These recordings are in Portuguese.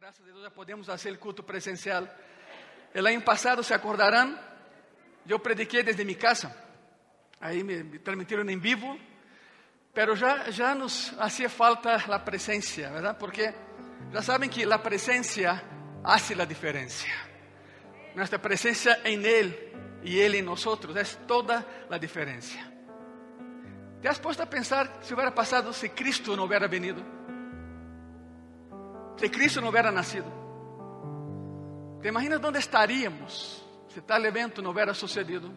graças a Deus já podemos fazer o culto presencial. El ano passado, se acordarão, eu prediquei desde minha casa. Aí me, transmitiram em vivo, pero já já nos hacía falta a presença, verdade? Porque já sabem que a presença hace a diferença. Nossa presença em Ele e Ele em nós é toda a diferença. ¿Te has a pensar se hubiera passado se Cristo não hubiera venido? Se Cristo não hubiera nacido? ¿Te imaginas onde estaríamos se tal evento não hubiera sucedido?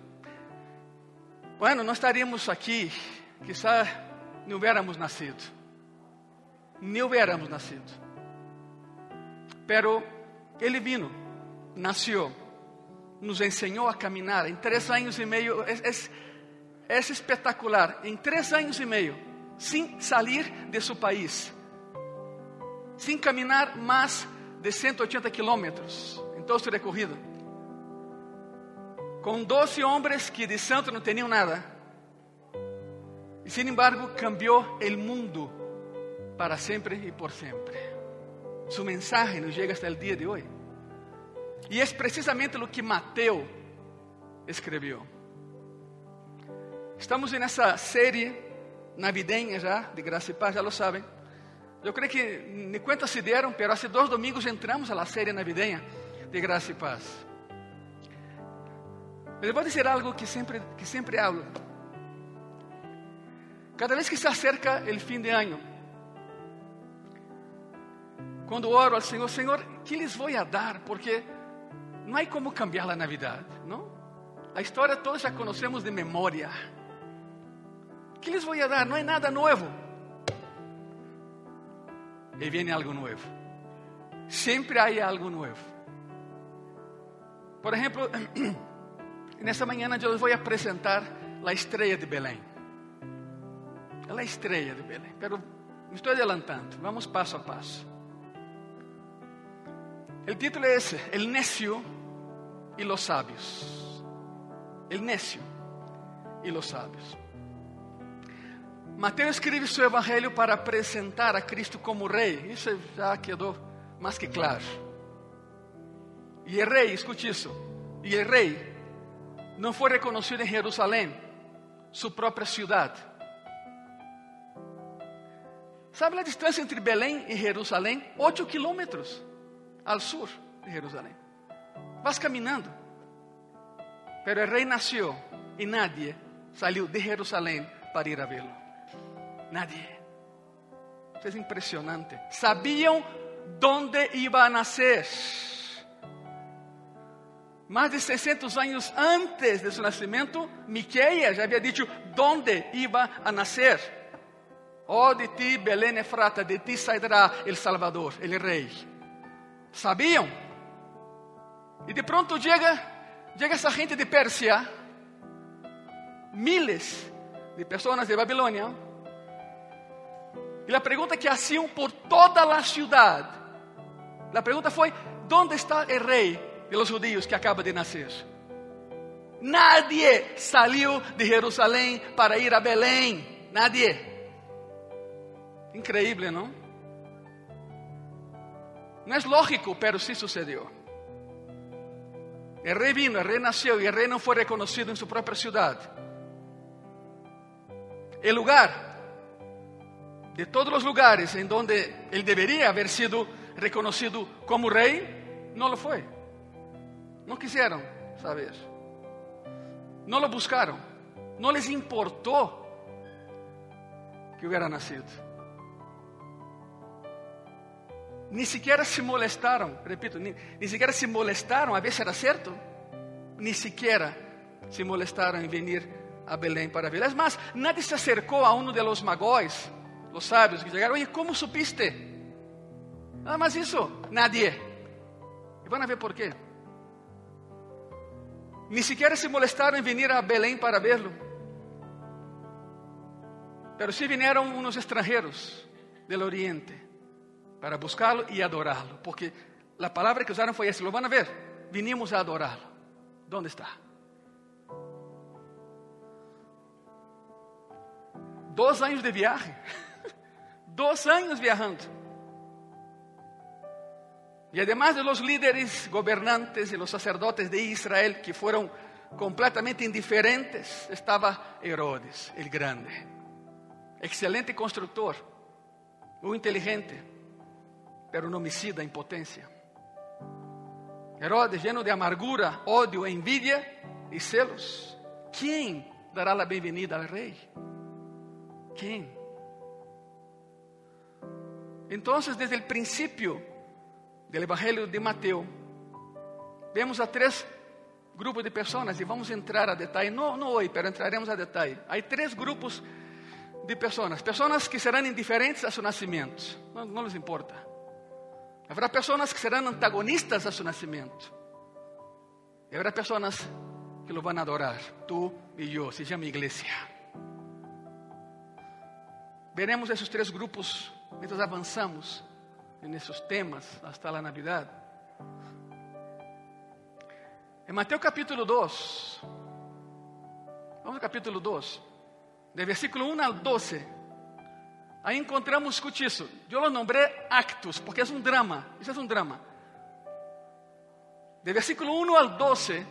Bueno, não estaríamos aqui, quizá não hubiéramos nascido. Nem hubiéramos nascido. Pero Ele vino, nasceu, nos ensinou a caminhar. Em três anos e meio, é, é, é espetacular. Em três anos e meio, sem sair de seu país, sem caminhar mais de 180 kilómetros em todo seu recorrido, com 12 homens que de santo não tinham nada, e sin embargo cambiou o mundo para sempre e por sempre. Su mensaje nos chega hasta el dia de hoje. E é precisamente o que Mateus escreveu. Estamos nessa série navideña já, de graça e paz, já lo sabem. Eu creio que nem quantas se deram, pero há dois domingos entramos a la série navideña de graça e paz. Mas vou dizer algo que sempre, que sempre hablo. Cada vez que se acerca o fim de ano, quando oro ao Senhor, Senhor, que lhes vou a dar? Porque não há como cambiar a Navidade, não? A história todos já conhecemos de memória. Que lhes vou a dar? Não é nada novo. E vem algo novo. Sempre há algo novo. Por exemplo, nessa manhã eu vou apresentar a estreia de Belém. É a estreia de Belém. Pero me estou adelantando. Vamos passo a passo. O título é esse: El necio e los sabios. El necio e los sabios. Mateus escreve seu evangelho para apresentar a Cristo como rei. Isso já quedou mais que claro. E o rei, escute isso. E o rei não foi reconhecido em Jerusalém, sua própria cidade. Sabe a distância entre Belém e Jerusalém? Oito quilômetros ao sul de Jerusalém. Vas caminhando. Pero o rei nasceu e nadie saiu de Jerusalém para ir a vê-lo. Nadie. Isso é impressionante. Sabiam onde iba a nascer. Mais de 600 anos antes de seu nascimento, Miqueias já havia dito onde iba a nascer. Oh, de ti, Belém Efrata, de ti sairá el Salvador, el rei. Sabiam? E de pronto chega, chega essa gente de Pérsia, miles de pessoas de Babilônia, e a pergunta que haciam por toda a cidade, a pergunta foi: onde está o rei? de los judíos que acaba de nascer. Nadie saiu de Jerusalém para ir a Belém. Nadie. Increíble, não? Não é lógico, pero sí sucedió. El rey vino, el rey nació y el rey no fue reconocido en su propia ciudad. El lugar, de todos los lugares en donde él debería haber sido reconocido como rey, no lo fue. Não quiseram saber. Não lo buscaram. Não les importou que hubiera nascido. Ni siquiera se molestaram, repito, ni, ni siquiera se molestaram a ver se era certo. Ni siquiera se molestaram em venir a Belém para ver. Es más, nadie se acercou a um de los magóis, los sábios que chegaram. Oye, como supiste? Nada más isso, nadie. E vão ver por quê. Ni siquiera se molestaram em vir a Belém para verlo. Pero sí vinieron unos extranjeros del oriente para buscá-lo e adorá-lo, porque a palavra que usaram foi essa: lo van a ver, vinimos a adorá-lo. ¿Dónde está? Dois anos de viagem, dois anos viajando. Y además de los líderes, gobernantes y los sacerdotes de Israel que fueron completamente indiferentes, estaba Herodes el Grande, excelente constructor, muy inteligente, pero un homicida en potencia. Herodes lleno de amargura, odio, envidia y celos. ¿Quién dará la bienvenida al rey? ¿Quién? Entonces, desde el principio del Evangelio de Mateo, vemos a tres grupos de pessoas e vamos entrar a detalhe, não, não hoje, pero entraremos a detalhe. Há três grupos de pessoas, pessoas que serão indiferentes a seu nascimento, não, não lhes importa. Haverá pessoas que serão antagonistas a seu nascimento. E haverá pessoas que lo vão adorar, tu e eu, se chama igreja. Veremos esses três grupos mientras avançamos nesses temas hasta a Navidad. Em Mateus capítulo 2, vamos ao capítulo 2, de versículo 1 ao 12. Aí encontramos, escute isso, eu lo nombrei actos, porque é um drama, isso é um drama. De versículo 1 ao 12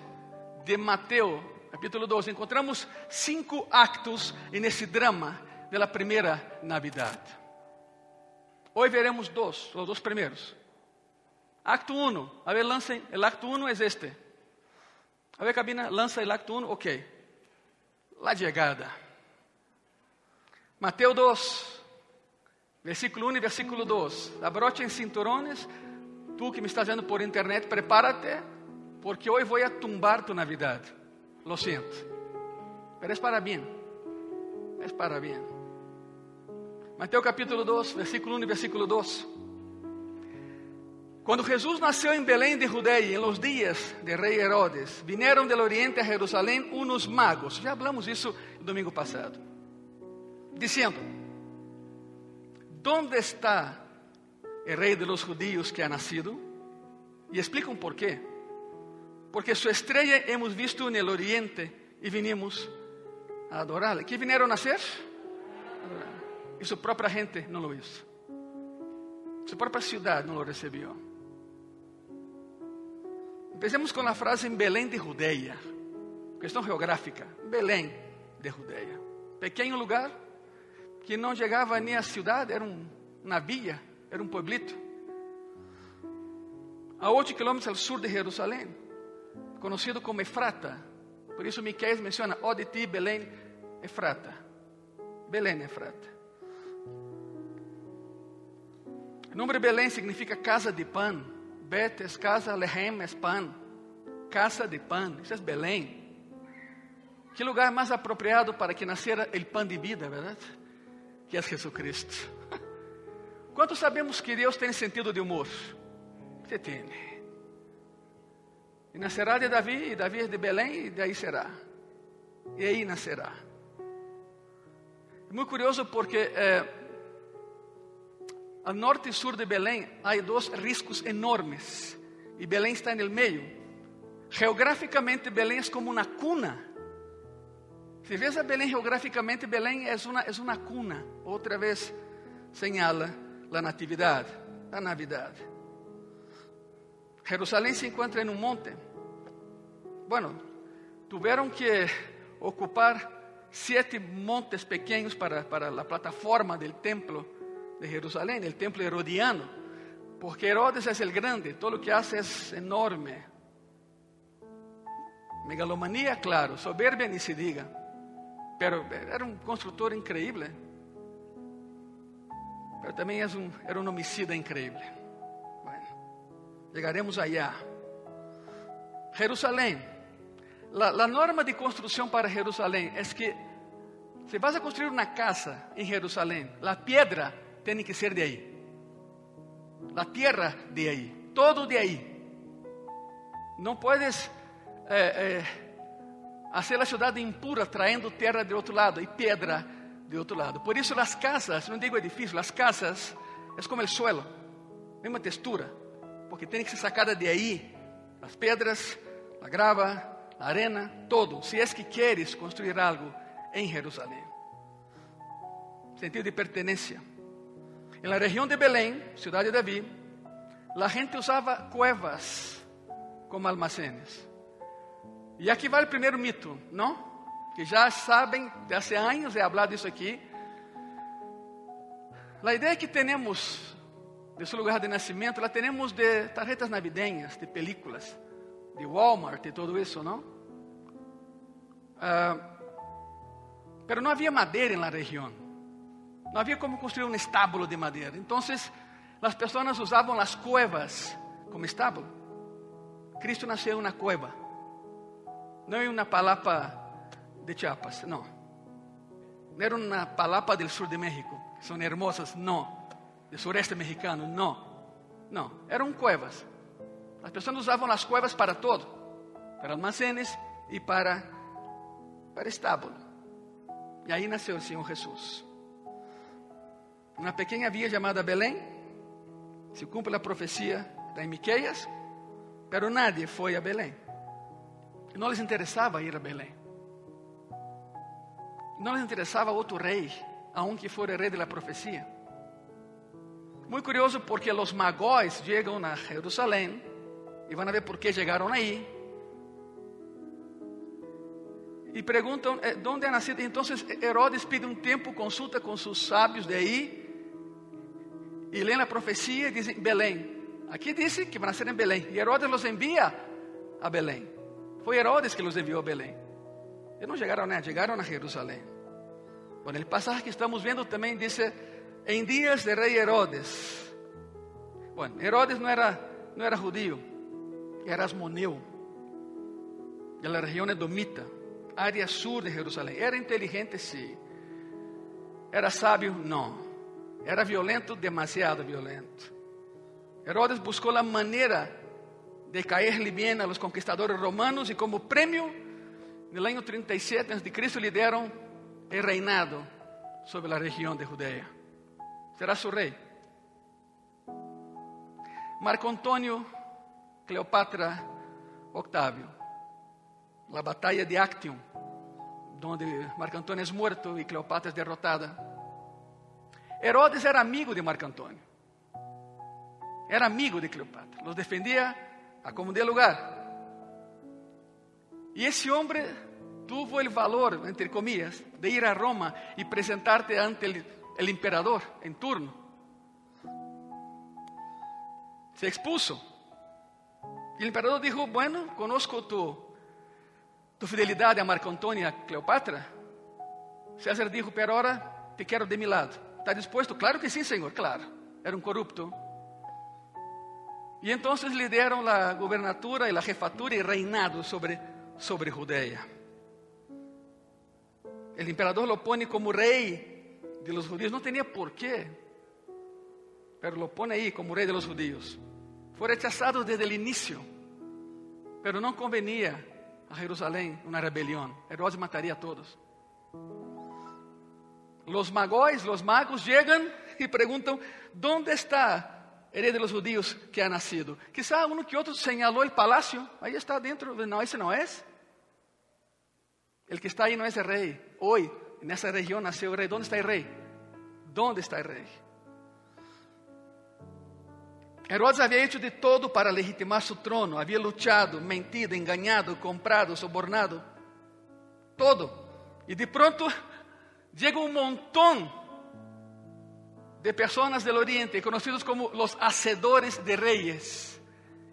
de Mateus, capítulo 2, encontramos cinco actos nesse drama da primeira Navidad. Hoje veremos dois, os dois primeiros. Acto 1, a ver, lancem, o acto 1 é este. A ver, cabina, lança el acto 1, ok. La llegada. Mateus 2, versículo 1 e versículo 2. Abrochen cinturones. Tu que me estás vendo por internet, prepárate, porque hoje vou a tumbar tu Navidad. Lo siento. Pero es para bien. Es para bien. Mateus capítulo 2, versículo 1 e versículo 2. Quando Jesus nasceu em Belém de Judeia, em los dias de rei Herodes, vieram del oriente a Jerusalém unos magos, já hablamos isso no domingo passado, dizendo: ¿Dónde está o rei de los judíos que ha nacido? E explicam por quê. Porque sua estrela hemos visto no oriente e vinimos a adorá-la. Que vieram a nascer? E sua própria gente não lo hizo. Sua própria cidade não lo recebeu. Empecemos com a frase em Belém de Judeia. Questão geográfica. Belém de Judeia. Pequeno lugar que não chegava nem à cidade, era um, uma via, era um pueblito. A 8 quilômetros ao sul de Jerusalém, conhecido como Efrata. Por isso Miquel menciona, ó de ti, Belém, Efrata. Belém, Efrata. O nome Belém significa casa de pão. Bet es casa, Lehem es pan, casa de pan, isso é Belém. Que lugar mais apropriado para que nascera o pão de vida, verdade? Que é Jesus Cristo. Quantos sabemos que Deus tem sentido de humor? Você tem. E nascerá de Davi, e Davi é de Belém, e daí será. E aí nascerá. É muito curioso porque eh, Al norte y sur de Belén hay dos riscos enormes y Belén está en el medio. Geográficamente Belén es como una cuna. Si ves a Belén geográficamente, Belén es una, es una cuna. Otra vez señala la natividad, la Navidad. Jerusalén se encuentra en un monte. Bueno, tuvieron que ocupar siete montes pequeños para, para la plataforma del templo de Jerusalém, o templo herodiano, porque Herodes é o grande, todo o que hace é enorme. Megalomanía, claro, soberbia ni se diga, pero era um construtor increíble, pero também um, era um homicida increíble. Bueno, llegaremos allá. Jerusalém, la, la norma de construção para Jerusalém é que se vas a construir uma casa em Jerusalém, a piedra tiene que ser de ahí. La tierra de ahí, todo de ahí. No puedes eh, eh, hacer la ciudad impura trayendo tierra de otro lado y piedra de otro lado. Por eso las casas, no digo edificio, las casas es como el suelo, misma textura, porque tiene que ser sacada de ahí las piedras, la grava, la arena, todo, si es que quieres construir algo en Jerusalén. Sentido de pertenencia. En la región de Belén, ciudad de David, la gente usava cuevas como almacenes. E aqui vai o primeiro mito, não? Que já sabem, de há anos he hablado isso aqui. A ideia que temos de seu lugar de nascimento, la temos de tarjetas navideñas, de películas, de Walmart e todo isso, não? Uh, pero não havia madeira na região. Não havia como construir um estábulo de madeira. Então, as pessoas usavam as cuevas como estábulo. Cristo nasceu em uma cueva, não em uma palapa de Chiapas, não. Não era uma palapa do sul de México, que são hermosas, não. Do sureste mexicano, não. Não, eram cuevas. As pessoas usavam as cuevas para todo, para almacenes e para, para estábulo. E aí nasceu o Senhor Jesus. Uma pequena via chamada Belém, se cumpre a profecia de Miqueias, pero nadie foi a Belém. Não lhes interessava ir a Belém. Não lhes interessava outro rei, aunque fora rei da profecia. Muito curioso porque os magóis chegam a Jerusalém e vão ver por que chegaram aí. E perguntam eh, onde é nascido. Então Herodes pede um tempo, consulta com seus sábios de aí e lendo a profecia, dizem Belém. Aqui disse que vai nascer em Belém. E Herodes os envia a Belém. Foi Herodes que os enviou a Belém. Eles não chegaram, né? Chegaram a Jerusalém. Bom, o passagem que estamos vendo também diz: em dias de rei Herodes. Bom, Herodes não era, não era judío, era asmoneu, da região edomita, área sul de Jerusalém. Era inteligente, sim. Era sábio? Não. Era violento, demasiado violento. Herodes buscou a maneira de caerle bem a los conquistadores romanos e como prêmio, no ano 37 a.C., lhe deram o reinado sobre a região de Judeia. Será seu rei. Marco Antônio, Cleopatra, Octávio. A batalha de Actium, onde Marco Antônio é morto e Cleopatra é derrotada. Herodes era amigo de Marco Antônio. Era amigo de Cleopatra. Los defendia a como de lugar. E esse homem tuvo o valor, entre comillas, de ir a Roma e presentarte ante el, imperador en turno. Se expuso. E o imperador dijo, bueno, conozco tu, tu fidelidade a Marco Antônio e a Cleopatra. César dijo, pero ahora te quero de mi lado. ¿Está dispuesto? Claro que sim, Senhor, claro. Era um corrupto. E então lhe deram a governatura e a jefatura e reinado sobre, sobre Judeia. O imperador lo pone como rei de los judíos. Não tinha porquê, pero lo pone aí como rei de los judíos. Foi rechazado desde o início, pero não convenia a Jerusalém uma rebelião. Herodes mataria a todos. Los magóis, los magos llegan y preguntan, ¿dónde está rey de los judíos que ha nacido? Quizá uno que otro señaló el palacio, ahí está dentro, no, ese no es. El que está ahí no es el rey. Hoy, en esa región nació el rey. ¿Dónde está el rey? ¿Dónde está el rey? Herodes había hecho de todo para legitimar su trono. Había luchado, mentido, engañado, comprado, sobornado. Todo. Y de pronto llega un montón de personas del Oriente, conocidos como los hacedores de reyes,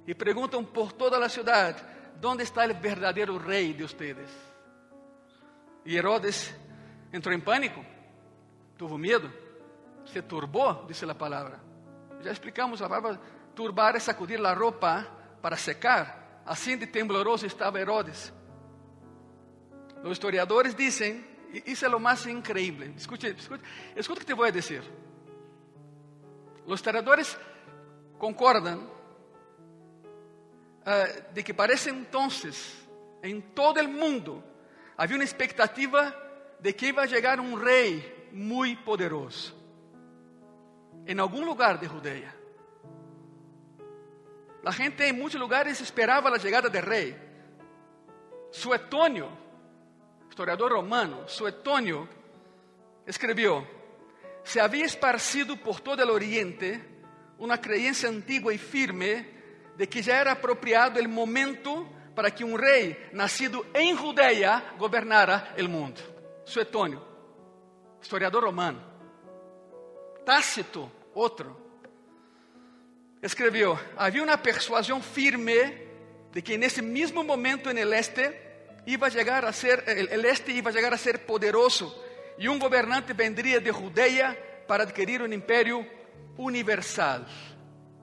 y preguntan por toda la ciudad, ¿dónde está el verdadero rey de ustedes? Y Herodes entró en pánico, tuvo miedo, se turbó, dice la palabra. Ya explicamos, la palabra turbar es sacudir la ropa para secar. Así de tembloroso estaba Herodes. Los historiadores dicen isso o mais increíble. Escute, o que te vou dizer. Os historiadores concordam uh, de que para esse entonces, em todo o mundo, havia uma expectativa de que iba a chegar um rei muito poderoso em algum lugar de Judeia. A gente em muitos lugares esperava a chegada do rei. Suetônio historiador romano, Suetônio, escreveu: se havia esparcido por todo o Oriente uma crença antiga e firme de que já era apropriado o momento para que um rei nascido em Judeia governara o mundo. Suetônio, historiador romano. Tácito, outro, escreveu: havia uma persuasão firme de que nesse mesmo momento no este iba a chegar a ser el este iba a chegar a ser poderoso e um governante vendria de Judeia para adquirir um império universal.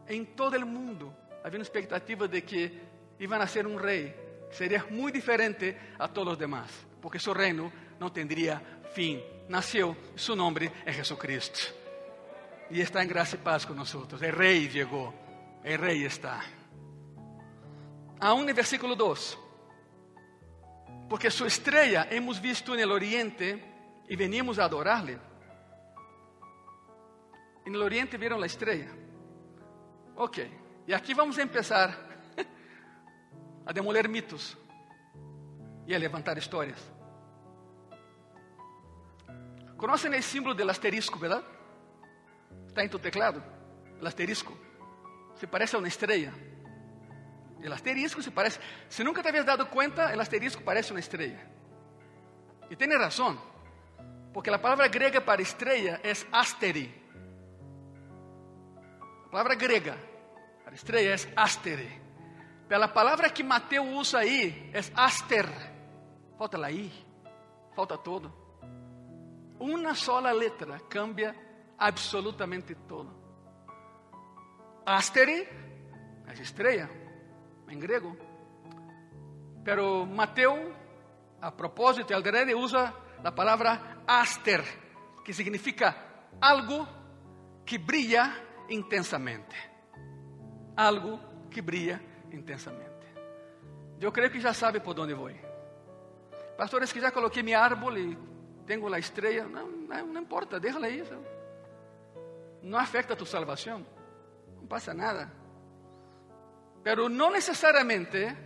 Em todo o mundo havia uma expectativa de que iba a nascer um rei seria muito diferente a todos os demás, porque seu reino não teria fim. Nasceu, seu nome é Jesucristo. E está em graça e paz conosco. O rei chegou, o rei está. Aún no versículo 2. Porque sua estrela hemos visto no oriente e venimos a adorarle. E no oriente viram a estrela. Ok. E aqui vamos começar a demoler mitos e a levantar histórias. Conhecem o símbolo do asterisco, verdade? Está em tu teclado? O asterisco. Se parece a uma estrela. El asterisco se parece. Si nunca te habías dado cuenta, el asterisco parece una estrella. Y tiene razón, porque la palabra griega para estrella es asteri. La palabra griega para estrella es asteri. Pero la palabra que Mateo usa ahí es aster. Falta la I, falta todo. Una sola letra cambia absolutamente todo. Asteri es estrella em grego. Pero Mateo, a propósito e alderede, usa a palavra aster, que significa algo que brilha intensamente. Algo que brilha intensamente. Eu creio que já sabe por onde vou. Pastores, que já coloquei minha árvore e tenho a estrela. Não, não, não importa, deixa isso. Não afeta tu salvação. Não passa nada. Pero no necesariamente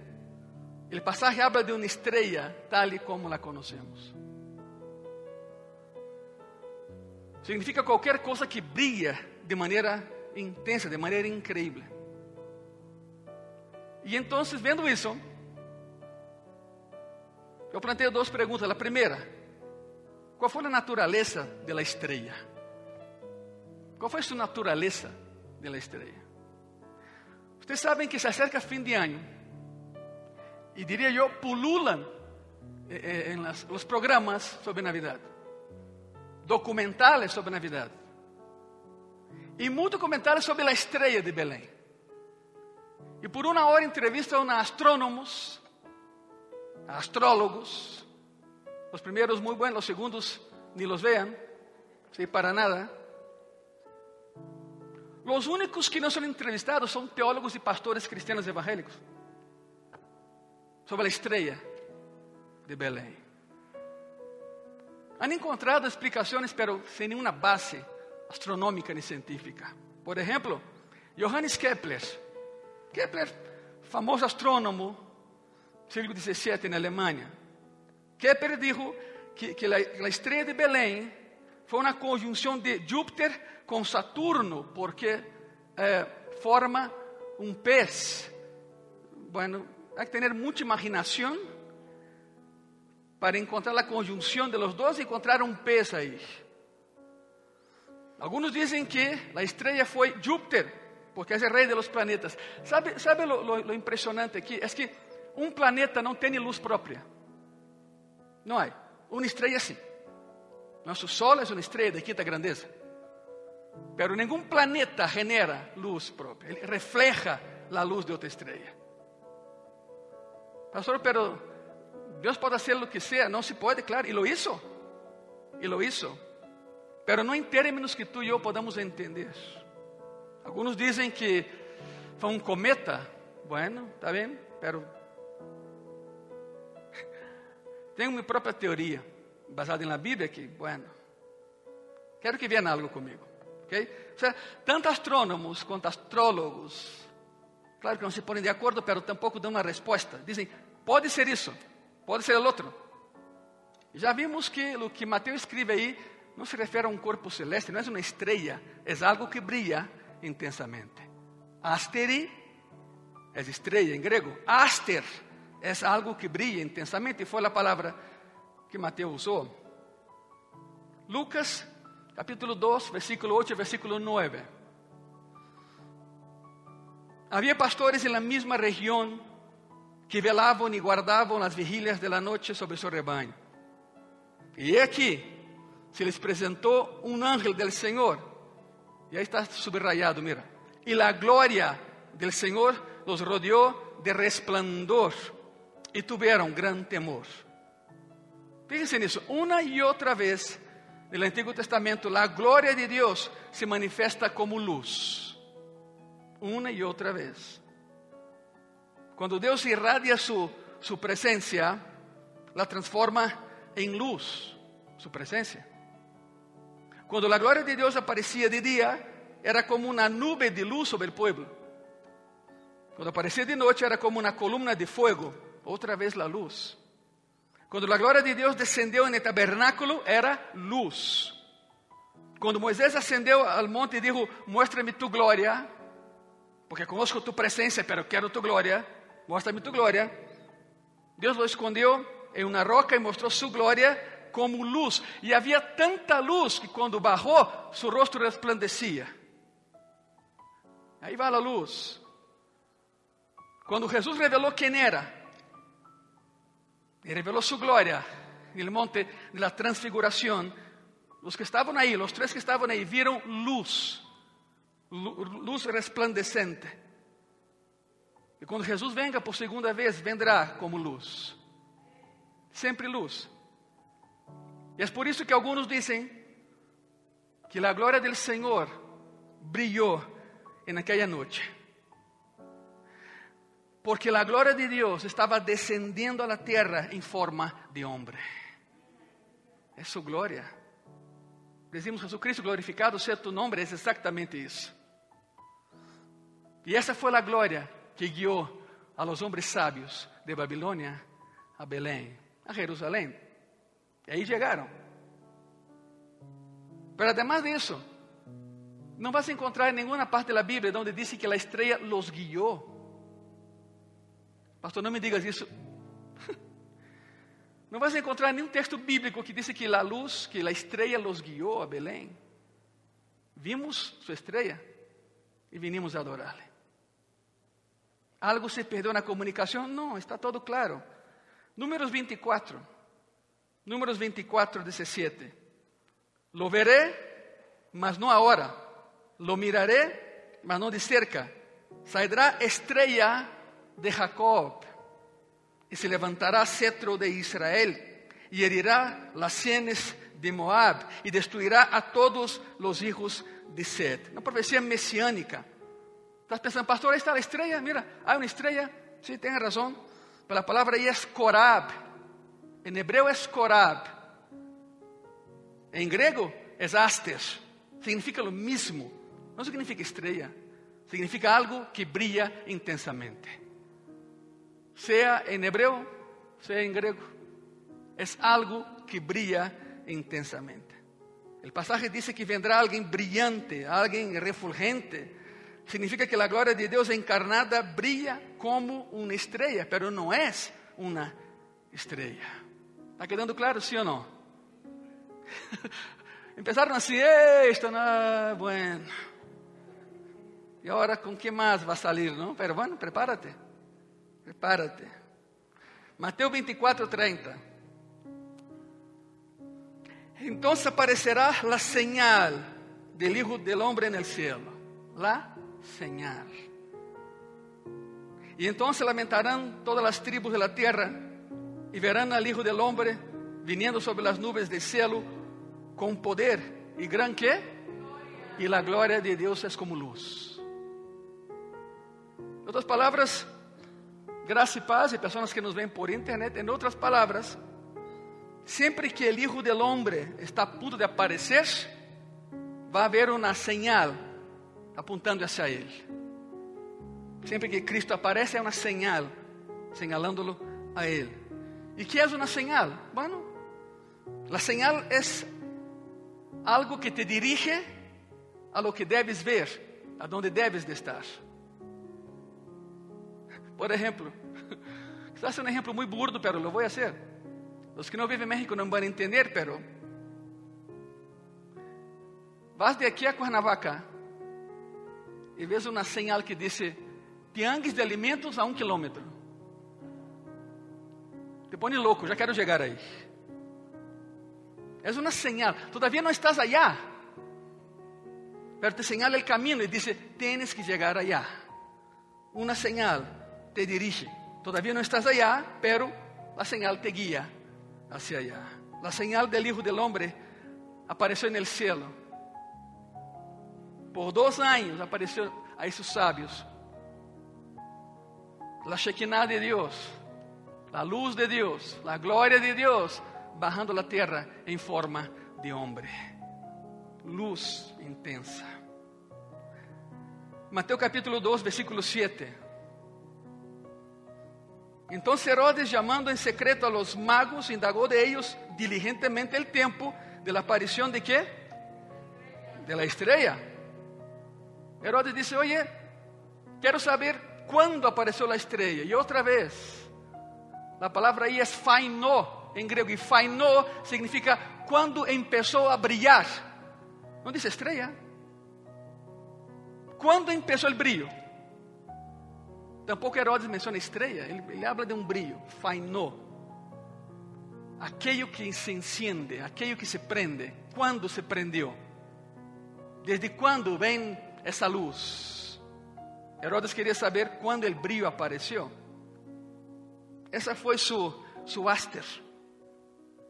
el pasaje habla de una estrella tal y como la conocemos. Significa cualquier cosa que brilla de manera intensa, de manera increíble. E então, vendo isso, eu plantei duas perguntas. A primeira, qual foi a natureza da estrela? Qual foi a sua natureza da estrela? Ustedes saben que se acerca fin de año. Y diría yo, pululan eh, eh, en los programas sobre Navidad, documentales sobre Navidad. Y muchos documentales sobre la estrella de Belén. Y por una hora entrevistan a astrónomos, astrólogos, los primeros muy buenos, los segundos ni los vean, sí, para nada. Os únicos que não são entrevistados são teólogos e pastores cristianos evangélicos sobre a estrela de Belém. Han encontrado explicações, pero sem nenhuma base astronômica nem científica. Por exemplo, Johannes Kepler. Kepler, famoso astrônomo, século XVII na Alemanha. Kepler disse que, que a, a estrela de Belém foi uma conjunção de Júpiter com Saturno, porque eh, forma um pez. Bueno, hay que tener mucha imaginación para encontrar la conjunción de los dos y encontrar un pez ahí. Algunos dicen que la estrella fue Júpiter, porque es el rey de los planetas. ¿Sabe, sabe lo, lo, lo impresionante aquí? Es que un planeta no tiene luz propia. No hay. Una estrella sí. Nuestro Sol es una estrella de quinta grandeza. Pero nenhum planeta genera luz própria, ele refleja a luz de outra estrela. Pastor, pero Deus pode fazer o que seja, não se pode, claro, e lo hizo, e lo hizo, pero não em termos que tu e eu podamos entender. Alguns dizem que foi um cometa, bueno, está bem, pero tenho minha própria teoria, baseada na Bíblia, que, bueno, quero que venha algo comigo. Okay? O sea, tanto astrônomos quanto astrólogos, claro que não se põem de acordo, mas tampouco dão uma resposta. Dizem, pode ser isso, pode ser o outro. Já vimos que o que Mateus escreve aí não se refere a um corpo celeste, não é uma estrela, é algo que brilha intensamente. Asteri é estrela em grego. Aster é algo que brilha intensamente, e foi a palavra que Mateus usou. Lucas, capítulo 2, versículo 8 e versículo 9. Havia pastores na mesma região que velavam e guardavam as vigílias da noite sobre seu rebanho. E aqui se les apresentou um ángel del Senhor. E aí está subrayado, mira. E a glória del Senhor los rodeou de resplandor e tiveram gran temor. Fíjense nisso, uma e outra vez no Antigo Testamento, a glória de Deus se manifesta como luz. Uma e outra vez. Quando Deus irradia su, su presencia, la transforma em luz, su presencia. Quando a glória de Deus aparecia de dia, era como uma nube de luz sobre o povo. Quando aparecia de noite, era como uma coluna de fogo, outra vez a luz. Quando a glória de Deus descendeu no tabernáculo, era luz. Quando Moisés ascendeu ao monte e disse: Mostra-me tu glória, porque conosco tu presença, pero quero tu glória mostra-me tu glória. Deus o escondeu em uma roca e mostrou sua glória como luz. E havia tanta luz que quando barrou, seu rosto resplandecia. Aí vai a luz. Quando Jesus revelou quem era, e revelou sua glória no monte da transfiguração, os que estavam aí, os três que estavam aí, viram luz, luz resplandecente. E quando Jesus venga por segunda vez, vendrá como luz. Sempre luz. E é por isso que alguns dizem que a glória do Senhor brilhou naquela noite. Porque a glória de Deus estava descendendo a terra em forma de homem. É sua glória. Decimos Jesucristo glorificado seja tu nome, é exatamente isso. E essa foi a glória que guiou a los hombres sabios de Babilônia a Belém, a Jerusalém. E aí chegaram. Pero además de isso, não vas a encontrar em nenhuma parte da Bíblia onde diz que a estrela los guiou. Pastor, não me digas isso. Não vas a encontrar nenhum texto bíblico que diz que a luz, que a estrela los guiou a Belém. Vimos sua estrela e vinimos a adorá-la. Algo se perdeu na comunicação? Não, está todo claro. Números 24. Números 24, 17. Lo veré, mas não agora. Lo miraré, mas não de cerca. Sairá estrela de Jacob e se levantará cetro de Israel e herirá las sienes de Moab e destruirá a todos os hijos de Seth. Uma profecia messiânica. Estás pensando, pastor, ahí está la estrella, mira, hay una estrella. Sí, tienes razón. Pero la palabra ahí es Korab. En hebreo es Korab. En griego es Astes. Significa lo mismo. No significa estrella. Significa algo que brilla intensamente. Sea en hebreo, sea en griego. Es algo que brilla intensamente. El pasaje dice que vendrá alguien brillante, alguien refulgente significa que a glória de Deus encarnada brilha como uma estrela, pero não é uma estrela. ¿Está quedando claro, sim ou não? Empezaram assim, esto não é bueno. E agora, com que mais vai sair, não? Pero bueno, prepárate. Prepárate. Mateus 24, 30. Então aparecerá a señal del Hijo del Hombre en el cielo. Lá señal. Y entonces lamentarán todas las tribus de la tierra y verán al Hijo del Hombre viniendo sobre las nubes del cielo con poder y gran qué? Y la gloria de Dios es como luz. En otras palabras, gracia y paz y personas que nos ven por internet, en otras palabras, siempre que el Hijo del Hombre está a punto de aparecer, va a haber una señal apontando hacia Ele. Sempre que Cristo aparece é uma señal, señalándolo a Ele. ¿Y qué es una señal? Bueno, la señal es algo que te dirige a lo que debes ver a donde debes de estar. Por ejemplo, quizás sea un ejemplo muy burdo, pero lo voy a hacer. Los que no viven en México no van a entender, pero vas de aquí a Cuernavaca y ves una señal que dice Tianguis de alimentos a un kilómetro. Te pone louco, já quero chegar aí. É uma señal. Todavía não estás allá. Pero te señala el camino y dice, tienes que llegar allá. Una señal te dirige. Todavía no estás allá, pero la señal te guía hacia allá. La señal del Hijo del Hombre apareció en el cielo. Por dos años apareció a esos sabios. La Shekinah de Dios, la luz de Dios, la gloria de Dios bajando la tierra en forma de hombre. Luz intensa. Mateus capítulo 2, versículo 7. Entonces Herodes, llamando en secreto a los magos, indagó de ellos diligentemente el tiempo de la aparición de qué? De la estrella. Herodes dice, oye, quiero saber cuándo apareció la estrella. Y otra vez, la palabra ahí es fainó en griego, y fainó significa cuando empezó a brillar. No dice estrella. ¿Cuándo empezó el brillo? Tampouco Herodes menciona estrela, ele, ele habla de um brilho, fainó. Aquello que se enciende, aquello que se prende. Quando se prendió? Desde quando vem essa luz? Herodes queria saber quando o brilho apareceu. Essa foi su, su aster,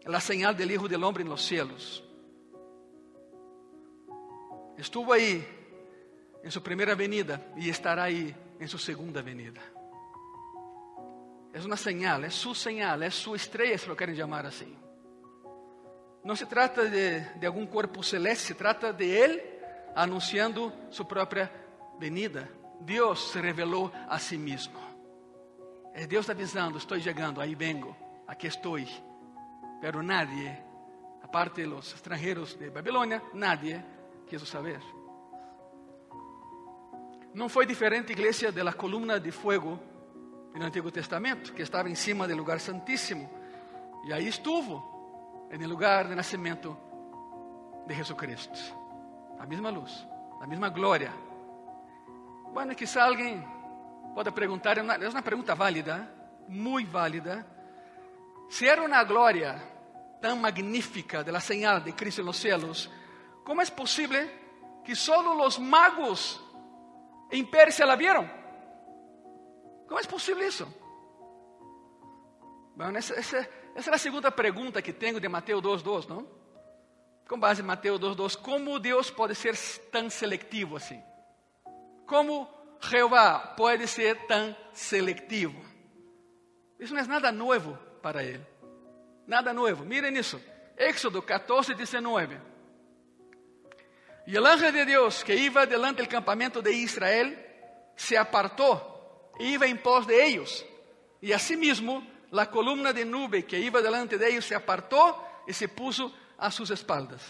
a señal del Hijo del Hombre en los cielos. Estuvo aí em sua primeira venida e estará aí en su segunda venida. Es una señal, es su señal, es su estrella, si lo quieren llamar así. No se trata de, de algún cuerpo celeste, se trata de Él anunciando su propia venida. Dios se reveló a sí mismo. Es Dios avisando, estoy llegando, ahí vengo, aquí estoy. Pero nadie, aparte de los extranjeros de Babilonia, nadie quiso saber. Não foi diferente igreja da coluna de fogo no Antigo Testamento, que estava em cima do lugar santíssimo. E aí estuvo, no lugar de nascimento de Jesucristo. A mesma luz, a mesma glória. Bueno, quizá alguém pode perguntar, é uma pergunta válida, muito válida. Se era uma glória tão magnífica de la señal de Cristo nos céus, como é possível que solo os magos em Pérsia la vieron. Como é possível isso? Bueno, essa, é a segunda pergunta que tenho de Mateus 2.2, não? Com base em Mateus 2.2, como Deus pode ser tão seletivo assim? Como Jeová pode ser tão seletivo? Isso não é nada novo para ele. Nada novo. Miren isso. Éxodo 14, 19. Y el ángel de Dios que iba delante del campamento de Israel se apartó e iba en pos de ellos. Y asimismo la columna de nube que iba delante de ellos se apartó y se puso a sus espaldas.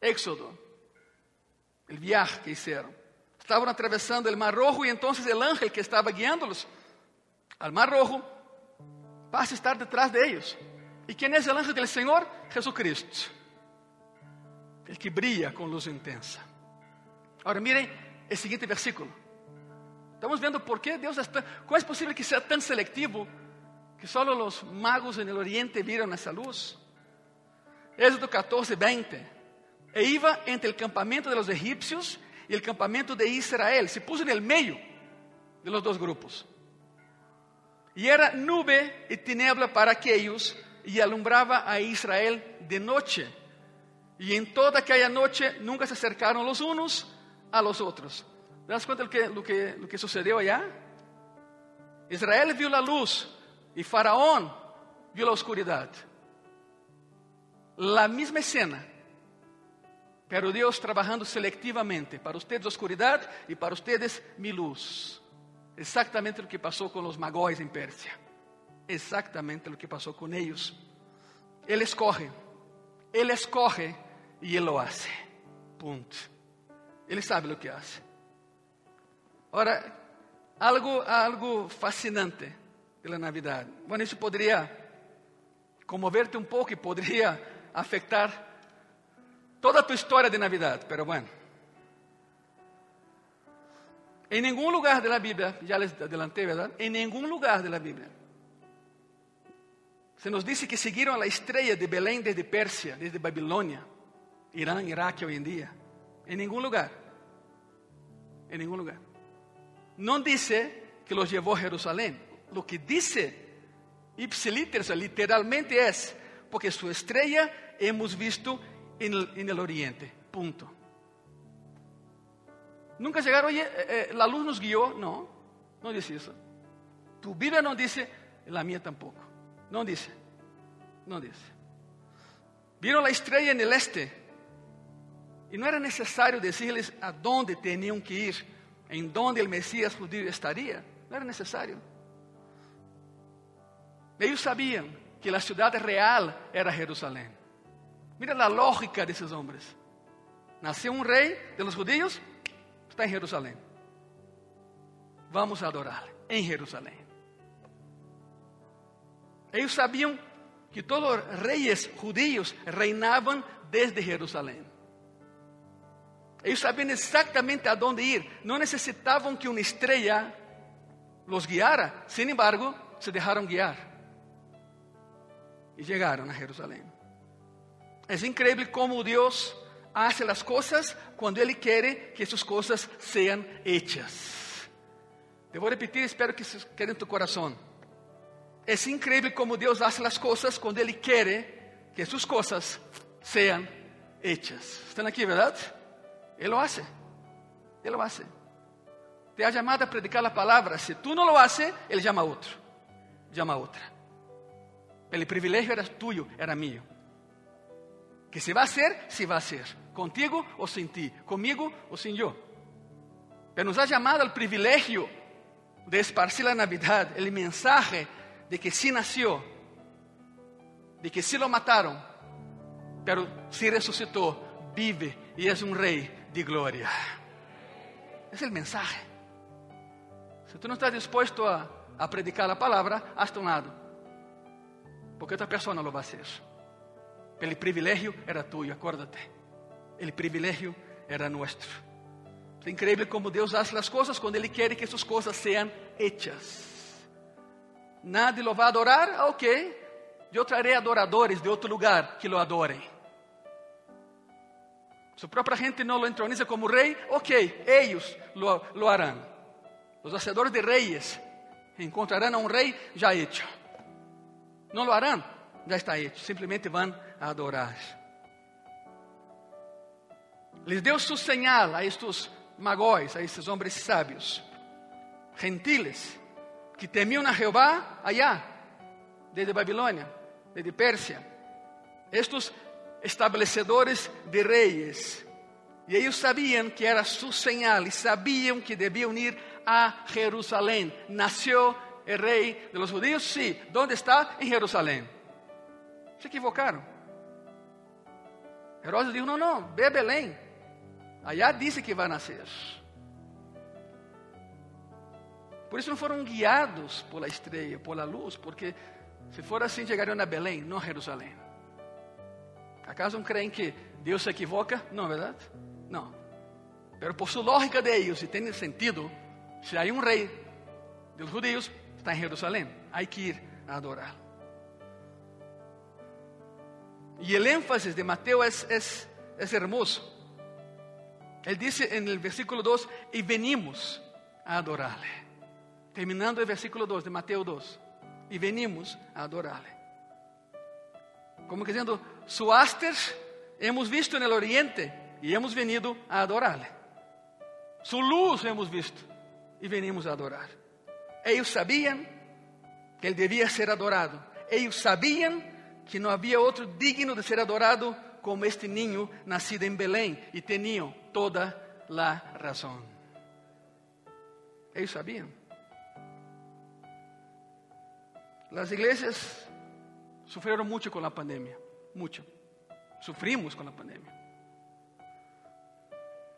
Éxodo, el viaje que hicieron. Estaban atravesando el Mar Rojo y entonces el ángel que estaba guiándolos al Mar Rojo pasa a estar detrás de ellos. ¿Y quién es el ángel del Señor? Jesucristo. El que brilla com luz intensa. Agora, mirem o seguinte versículo. Estamos vendo por que Deus é tão, como é possível que seja tão selectivo que só os magos no Oriente viram essa luz. Êxodo 14, 20. E iba entre o campamento de los egípcios e o campamento de Israel. Se puso no meio de los dois grupos. E era nube e tiniebla para aquellos e alumbrava a Israel de noite. Y en toda aquella noche nunca se acercaron los unos a los otros. ¿Te das cuenta de lo que, lo que, lo que sucedió allá? Israel vio la luz y Faraón vio la oscuridad. La misma escena, pero Dios trabajando selectivamente. Para ustedes oscuridad y para ustedes mi luz. Exactamente lo que pasó con los magóis en Persia. Exactamente lo que pasó con ellos. Él escoge, Él escoge e ele lo hace. Ponto. Ele sabe o que hace. Ahora, algo, algo fascinante de la Navidad. Bueno, eso podría conmoverte un poco y podría afectar toda tu historia de Navidad, pero bueno. En ningún lugar de la Biblia, ya les adelanté, ¿verdad? En ningún lugar de la Biblia. Se nos dice que siguieron la estrella de Belén desde Persia, desde Babilonia, Irán, Irak hoy en día. En ningún lugar. En ningún lugar. No dice que los llevó a Jerusalén. Lo que dice ipsiliter, literalmente es, porque su estrella hemos visto en el, en el oriente. Punto. Nunca llegaron, oye, eh, eh, la luz nos guió. No, no dice eso. Tu Biblia no dice, la mía tampoco. No dice, no dice. Vieron la estrella en el este. Y no era necesario decirles a dónde tenían que ir, en dónde el Mesías judío estaría. No era necesario. Ellos sabían que la ciudad real era Jerusalén. Mira la lógica de esos hombres. Nació un rey de los judíos, está en Jerusalén. Vamos a adorar en Jerusalén. Ellos sabían que todos los reyes judíos reinaban desde Jerusalén. Ellos sabían exactamente a dónde ir. No necesitaban que una estrella los guiara. Sin embargo, se dejaron guiar. Y llegaron a Jerusalén. Es increíble cómo Dios hace las cosas cuando Él quiere que sus cosas sean hechas. Debo repetir, espero que se quede en tu corazón. Es increíble cómo Dios hace las cosas cuando Él quiere que sus cosas sean hechas. ¿Están aquí, verdad? Él lo hace. Él lo hace. Te ha llamado a predicar la palabra. Si tú no lo haces, Él llama a otro. Llama a otra. El privilegio era tuyo, era mío. Que se va a hacer, se va a hacer. Contigo o sin ti. Conmigo o sin yo. Pero nos ha llamado al privilegio de esparcir la Navidad, el mensaje de que sí nació, de que sí lo mataron, pero sí resucitó, vive y es un rey de gloria. Es el mensaje. Si tú no estás dispuesto a, a predicar la palabra, hazte un lado. Porque otra persona lo va a hacer. El privilegio era tuyo, acuérdate. El privilegio era nuestro. Es increíble cómo Dios hace las cosas cuando Él quiere que sus cosas sean hechas. Nadie lo va a adorar, ok. Yo traeré adoradores de otro lugar que lo adoren. Su própria gente não lo entroniza como rei, ok, eles lo, lo harán. Os hacedores de reis encontrarão um rei já hecho. Não lo harán, já está hecho. Simplesmente vão a adorar. Les deu su señal a estes magóis, a estes homens sábios, gentiles, que temiam a Jeová allá, desde Babilônia, desde Pérsia. Estes estabelecedores de reis. E eles sabiam que era sua señal e sabiam que deviam ir a Jerusalém. Nasceu o rei de los judíos? Sim. Sí. ¿Dónde está? Em Jerusalém. Se equivocaram. Herodes disse: Não, não, a Belém. Allá disse que vai nascer. Por isso não foram guiados pela estrela, pela luz, porque se for assim, chegariam a Belém, não a Jerusalém. ¿Acaso não creem que Deus se equivoca? Não, verdade? Não. Pero por sua lógica de ellos, e tem sentido, se há um rei dos judíos, está em Jerusalém, há que ir a adorar. E o ênfasis de Mateus é, é, é hermoso. Ele disse no versículo 2: E venimos a adorá-le. Terminando o versículo 2 de Mateus 2: E venimos a adorá-le. Como dizendo, su aster hemos visto en el oriente y hemos venido a adorarle. Su luz hemos visto y venimos a adorar. Ellos sabían que Él debía ser adorado. Ellos sabían que no había otro digno de ser adorado como este niño nacido en Belén y tenían toda la razón. Ellos sabían. Las iglesias sufrieron mucho con la pandemia, mucho. Sufrimos con la pandemia.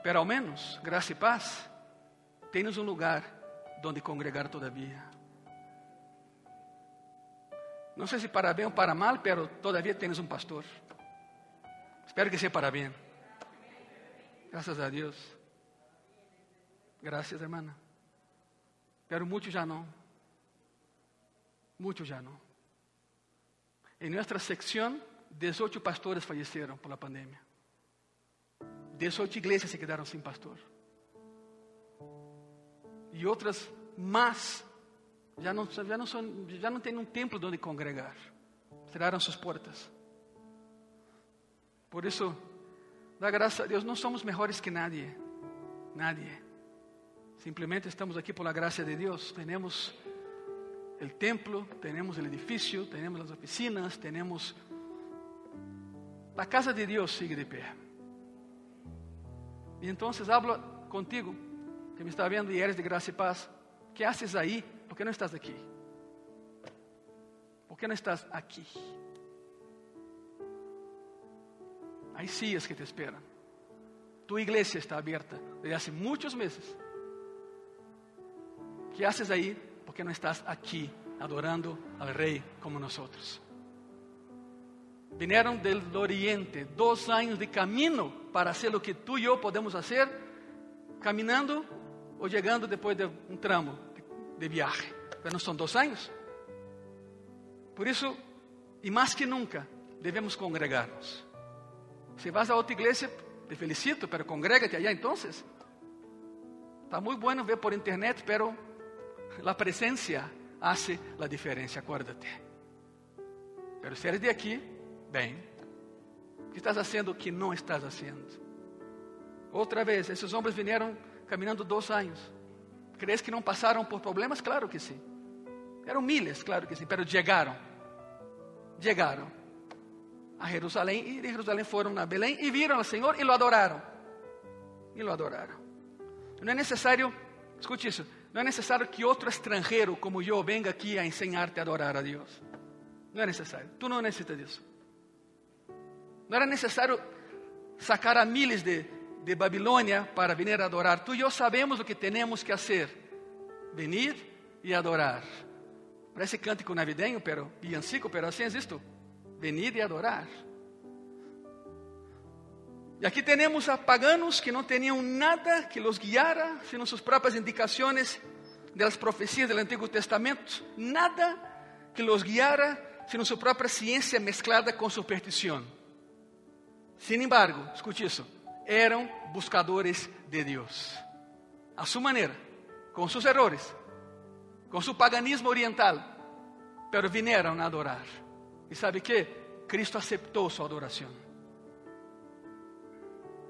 Pero al menos, gracia y paz, tens um lugar onde congregar todavia. Não sei se para bem ou para mal, pero todavia tens um pastor. Espero que seja para bem. Graças a Deus. Graças, hermana. Pero muitos já não. Muitos já não. Em nossa secção, 18 pastores faleceram por la pandemia. 18 igrejas se quedaram sem pastor. E outras más já não, já não, são, já não tem um templo onde congregar. Cerraram suas portas. Por isso, dá graças a Deus, não somos melhores que nadie. Nadie. Simplesmente estamos aqui por la graça de Deus. Temos o templo, temos o edifício, temos as oficinas, temos. A casa de Deus sigue de pé. E então, hablo contigo, que me está vendo e eres de graça e paz. que haces aí? ¿Por que não estás aqui? ¿Por que não estás aqui? Hay sillas que te esperan. Tu iglesia está abierta desde hace muchos meses. ¿Qué haces ahí? ¿Por qué no estás aquí adorando al Rey como nosotros? Vinieron del oriente, dos años de camino para hacer lo que tú y yo podemos hacer, caminando o llegando después de un tramo de viaje. Pero no son dos años. Por eso, y más que nunca, debemos congregarnos. Si vas a otra iglesia, te felicito, pero congrégate allá entonces. Está muy bueno ver por internet, pero la presencia hace la diferencia, acuérdate. Pero si eres de aquí, ven. ¿Qué estás haciendo que no estás haciendo? Outra vez, esses homens vieram caminhando dois anos. ¿Crees que não passaram por problemas? Claro que sim. Eram miles, claro que sim, mas chegaram. Chegaram a Jerusalém e de Jerusalém foram a Belém e viram ao Senhor e lo adoraram. E lo adoraram. Não é necessário, escute isso, não é necessário que outro estrangeiro como eu venga aqui a ensinar-te a adorar a Deus. Não é necessário. Tu não necessitas disso. Não era necessário sacar a miles de, de Babilônia para vir a adorar. Tu e eu sabemos o que temos que fazer: venir e adorar. Parece cântico navideño, pero villancico, pero assim é isto. Venir e adorar. E aqui temos a paganos que não tinham nada que los guiara, sino suas próprias indicações das profecias do Antigo Testamento, nada que los guiara, sino sua própria ciência mesclada com superstição. Sin embargo, escute isso, eram buscadores de Deus, a sua maneira, com seus errores, com seu paganismo oriental, pero vieram a adorar. E sabe que? Cristo aceitou sua adoração.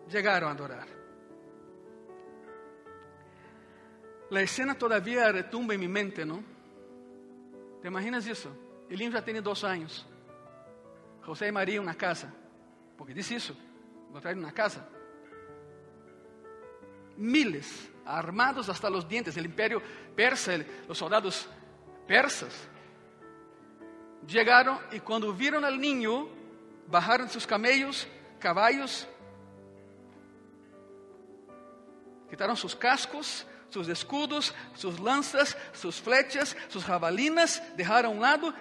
Chegaram a adorar. A escena todavía retumba em minha mente, não? ¿Te imaginas isso? Elinho já tem dois anos. José e Maria na casa. Porque disse isso. Encontraram na casa. Miles, armados hasta los dientes, o imperio persa, os soldados persas, Llegaron y cuando vieron al niño, bajaron sus camellos, caballos, quitaron sus cascos, sus escudos, sus lanzas, sus flechas, sus jabalinas, dejaron a un lado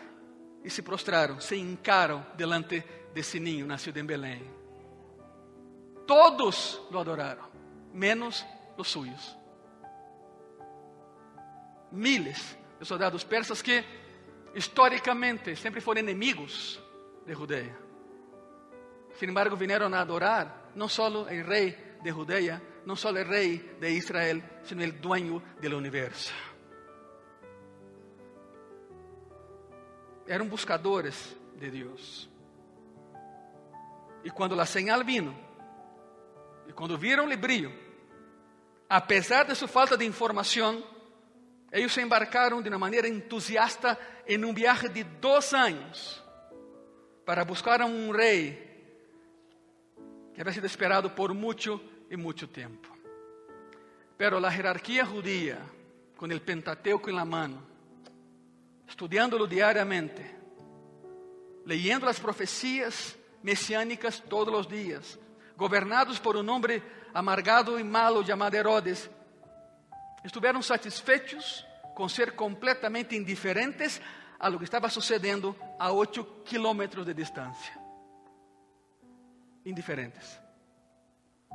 y se prostraron, se hincaron delante de ese niño nacido en Belén. Todos lo adoraron, menos los suyos. Miles de soldados persas que historicamente sempre foram inimigos de Judeia. Sin embargo, vieron a adorar não só o rei de Judeia, não só o rei de Israel, sino o dueño do universo. Eram buscadores de Deus. E quando a señal vino, e quando viram o brilho, apesar de sua falta de informação, eles se embarcaram de uma maneira entusiasta em um viaje de dois anos para buscar a um rei que havia sido esperado por muito e muito tempo. Pero a hierarquia judía, com o Pentateuco em la mano, estudiándolo diariamente, leyendo as profecias messiânicas todos os dias, governados por um homem amargado e malo chamado Herodes, estiveram satisfeitos com ser completamente indiferentes a lo que estava sucedendo a 8 quilômetros de distância. Indiferentes.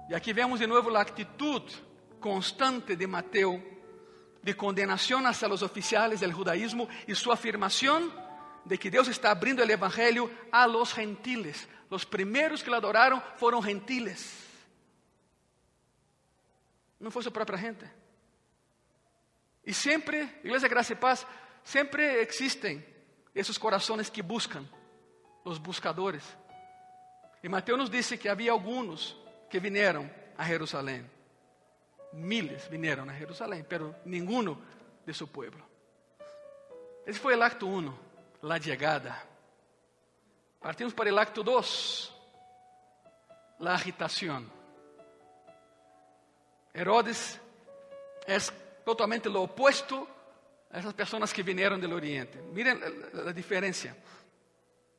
E aqui vemos de novo a atitude constante de Mateo de condenação hacia los oficiales del judaísmo e sua afirmação de que Deus está abrindo o evangelho a los gentiles. Los primeiros que lo adoraram foram gentiles. Não foi sua própria gente. E sempre, Igreja Graça e Paz, sempre existem esses corações que buscam, os buscadores. E Mateus nos disse que havia alguns que vieram a Jerusalém. Miles vieram a Jerusalém, pero ninguno de seu povo. Esse foi o acto 1, a chegada. Partimos para o acto 2, a agitação. Herodes é totalmente lo opuesto a essas pessoas que vieram do Oriente. Miren a diferença.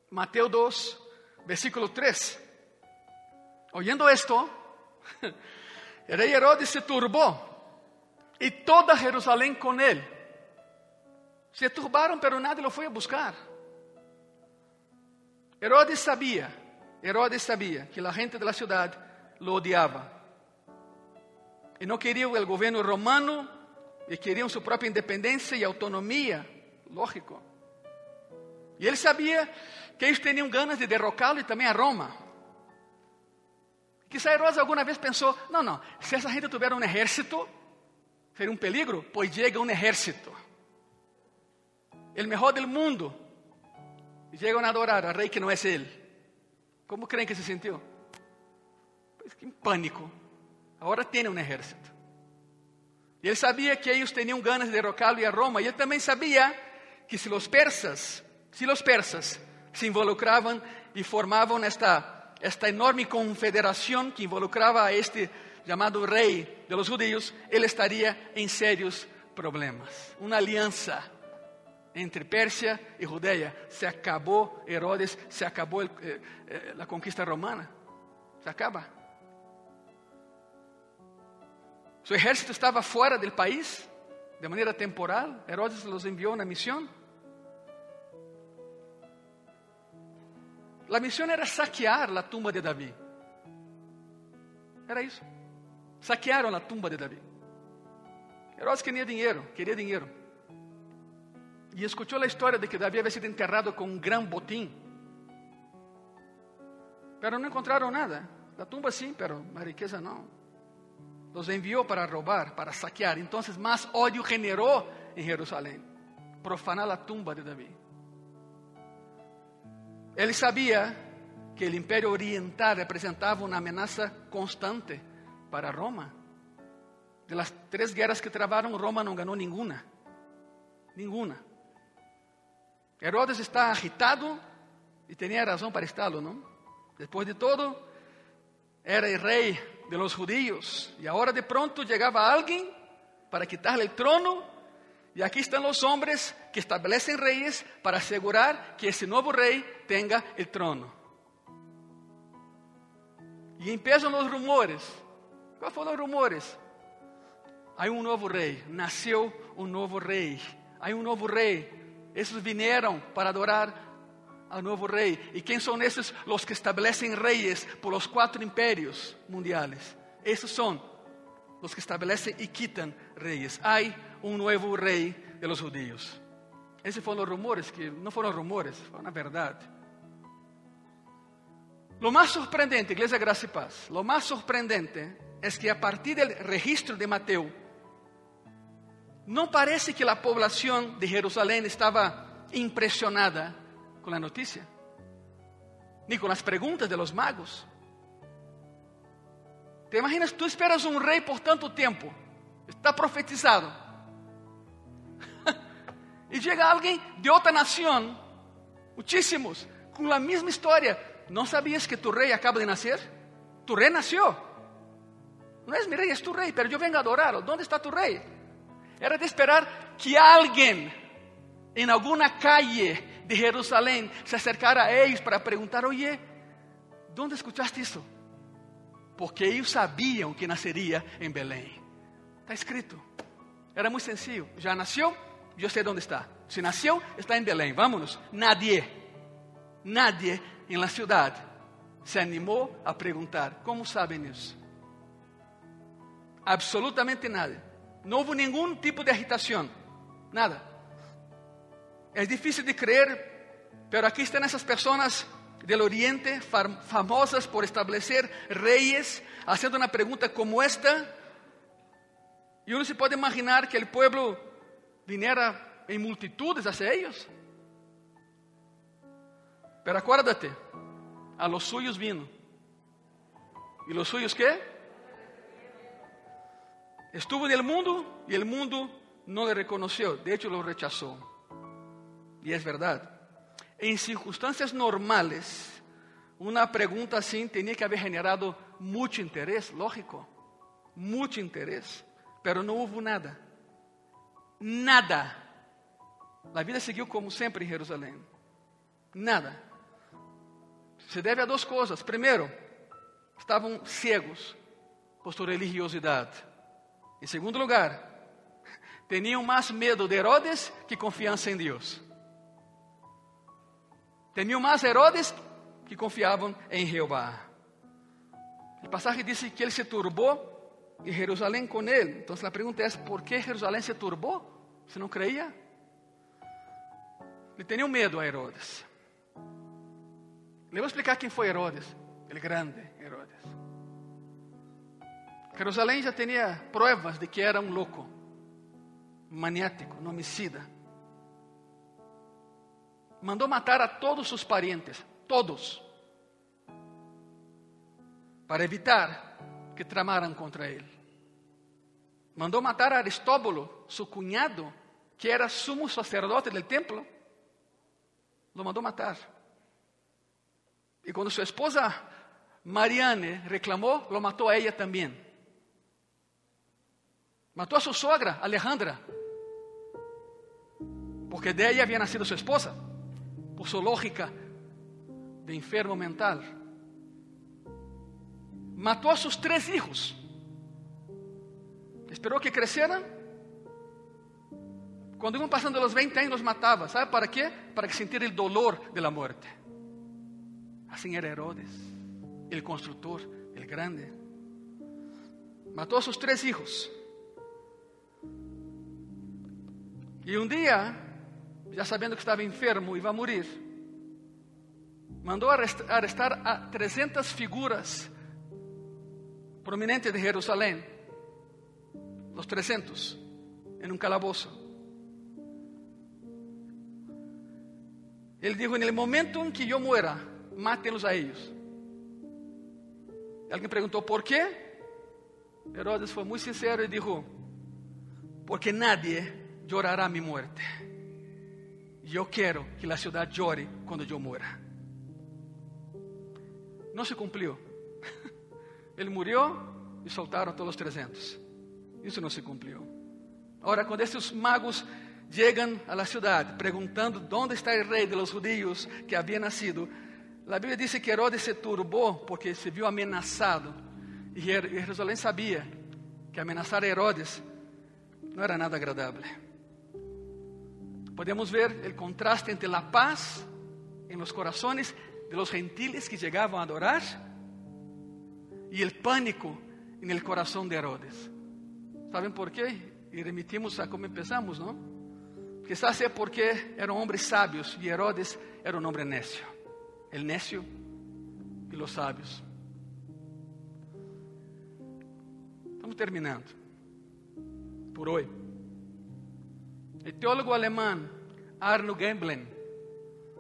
Mateus 2, versículo 3. Oyendo esto, el rey Herodes se turbó y toda Jerusalén con él. Se turbaron, pero nadie lo fue a buscar. Herodes sabía, Herodes sabía que la gente de la ciudad lo odiaba. E não queriam o governo romano, e queriam sua própria independência e autonomia, lógico. E ele sabia que eles tinham ganas de derrocá-lo e também a Roma. Quizá Herodes alguma vez pensou: não, não, se essa gente tiver um exército, seria um peligro, pois chega um exército. O melhor do mundo. E chegam a adorar a rei que não é ele. Como creem que se sentiu? Pois que em pânico. Agora tem um exército. E ele sabia que eles tinham ganas de derrocá-lo e a Roma. E ele também sabia que se os persas, se os persas se involucravam e formavam esta, esta enorme confederação que involucrava a este chamado rei de los judíos, ele estaria em sérios problemas. Uma aliança entre Pérsia e Judeia. Se acabou Herodes, se acabou el, eh, eh, a conquista romana. Se acaba. Su ejército estava fora do país de maneira temporal. Herodes los enviou na missão. A missão era saquear a tumba de Davi. Era isso. Saquearam a tumba de Davi. Herodes queria dinheiro, queria dinheiro. E escutou a história de que Davi havia sido enterrado com um grande botim. Pero não encontraram nada. A tumba sim, pero a riqueza não los envió para robar, para saquear. Entonces más odio generó en Jerusalén. Profanar la tumba de David. Ele sabia que o Império Oriental representava uma ameaça constante para Roma. De las três guerras que travaram, Roma não ganhou nenhuma. Nenhuma. Herodes está agitado e tinha razão para estarlo, não? Depois de todo, era o rei de los judíos. Y ahora de pronto llegaba alguien para quitarle el trono. Y aquí están los hombres que establecen reyes para asegurar que ese nuevo rey tenga el trono. Y empiezan los rumores. ¿Cuáles fueron los rumores? Hay un nuevo rey, nació un nuevo rey. Hay un nuevo rey. Esos vinieron para adorar ao novo rei. E quem são esses? Os que estabelecem reis por los quatro impérios mundiais. Esses são os que estabelecem e quitam reis. Há um novo rei de los judíos. Esses foram os rumores que não foram rumores, foram a verdade. Lo mais surpreendente, Igreja Graça e Paz, lo mais surpreendente é que a partir do registro de Mateus, não parece que a população de Jerusalém estava impressionada com a notícia, nem com as perguntas de los magos. Te imaginas, tu esperas um rei por tanto tempo, está profetizado, e chega alguém de outra nação, muitíssimos, com a mesma história. Não sabias que tu rei acaba de nascer? Tu rei nasceu. Não és mi rei, és tu rei, pero eu venho a adorá-lo. Onde está tu rei? Era de esperar que alguém em alguma calle de Jerusalém se acercara a eles para perguntar: Oye, onde escutaste isso? Porque eles sabiam que nasceria em Belém. Está escrito. Era muy sencillo. Ya nació, yo sé dónde está. Si nació, está en Belén. Vámonos. Nadie, nadie en la ciudad se animó a preguntar: ¿Cómo saben eso? Absolutamente nada. No hubo ningún tipo de agitación. Nada. Es difícil de creer, pero aquí están esas personas del Oriente, famosas por establecer reyes, haciendo una pregunta como esta. Y uno se puede imaginar que el pueblo viniera en multitudes hacia ellos. Pero acuérdate, a los suyos vino. ¿Y los suyos qué? Estuvo en el mundo y el mundo no le reconoció, de hecho lo rechazó. Y es verdad. En circunstancias normales, una pregunta así tenía que haber generado mucho interés, lógico, mucho interés, pero no hubo nada. Nada. La vida siguió como siempre en Jerusalén. Nada. Se deve a duas coisas. Primeiro, estavam cegos por sua religiosidade. Em segundo lugar, tinham mais medo de Herodes que confiança em Deus. Tinham mais Herodes que confiavam em Jeová. O passagem diz que ele se turbou e Jerusalém com ele. Então a pergunta é: por que Jerusalém se turbou? Se não creia? Ele tinha medo a Herodes. Voy a explicar quién fue Herodes, el grande Herodes. Jerusalén ya tenía pruebas de que era un loco, maniático, un homicida. Mandó matar a todos sus parientes, todos, para evitar que tramaran contra él. Mandó matar a Aristóbulo, su cuñado, que era sumo sacerdote del templo. Lo mandó matar. E quando sua esposa Mariane reclamou, lo matou a ela também. Matou a sua sogra, Alejandra. Porque de ella había nacido sua esposa, por sua lógica de enfermo mental. Matou a seus três filhos. Esperou que cresceram. Quando iam passando os 20 anos, los matava. ¿Sabe para quê? Para que sentir o dolor de la muerte. Assim era Herodes, el construtor, el grande. Matou a sus tres hijos. E um dia, já sabendo que estava enfermo e ia morrer, mandou arrestar a 300 figuras prominentes de Jerusalém, os 300, em um calabouço. Ele dijo: En el momento em que eu muera, mátenlos a ellos. Alguém perguntou por quê? Herodes foi muito sincero e disse: Porque nadie llorará mi muerte. E eu quero que a cidade llore quando eu morra. Não se cumpriu. Ele morreu e soltaram todos os 300. Isso não se cumpriu. Agora, quando esses magos chegam à cidade perguntando onde está o rei de los judíos que havia nascido, a Bíblia diz que Herodes se turbou porque se viu ameaçado. E Jerusalém sabia que ameaçar Herodes não era nada agradável. Podemos ver o contraste entre a paz em los corazones de los gentiles que chegavam a adorar e o pânico en el corazón de Herodes. ¿Saben por quê? E remitimos a como empezamos, não? Quizás é porque eram homens sábios e Herodes era um homem necio el necio y los sabios. Estamos terminando por hoy. El teólogo alemán Arno Gemblen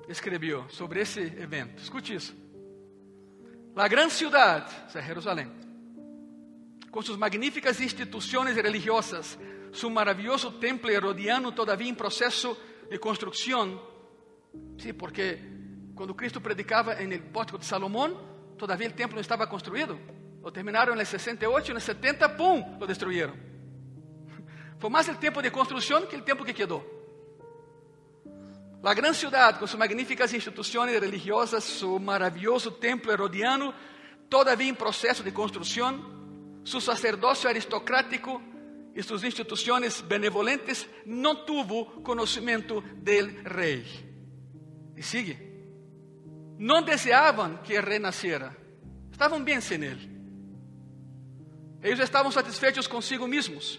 escreveu sobre esse evento. Escute isso. La gran ciudad, o sea, con sus magníficas instituciones religiosas, su maravilloso templo herodiano todavía en proceso de construcción, sí, porque quando Cristo predicava em el pórtico de Salomão, todavia o templo não estava construído. Lo terminaram em 68 e em 70, pum, lo destruíram. Foi mais o tempo de construção que o tempo que quedou. La gran ciudad, com suas magníficas instituições religiosas, su maravilhoso templo herodiano, todavia em processo de construção, su sacerdócio aristocrático y sus instituciones benevolentes, no tuvo conocimiento del rey. Y sigue. No deseaban que el rey naciera. Estaban bien sin él. Ellos estaban satisfechos consigo mismos.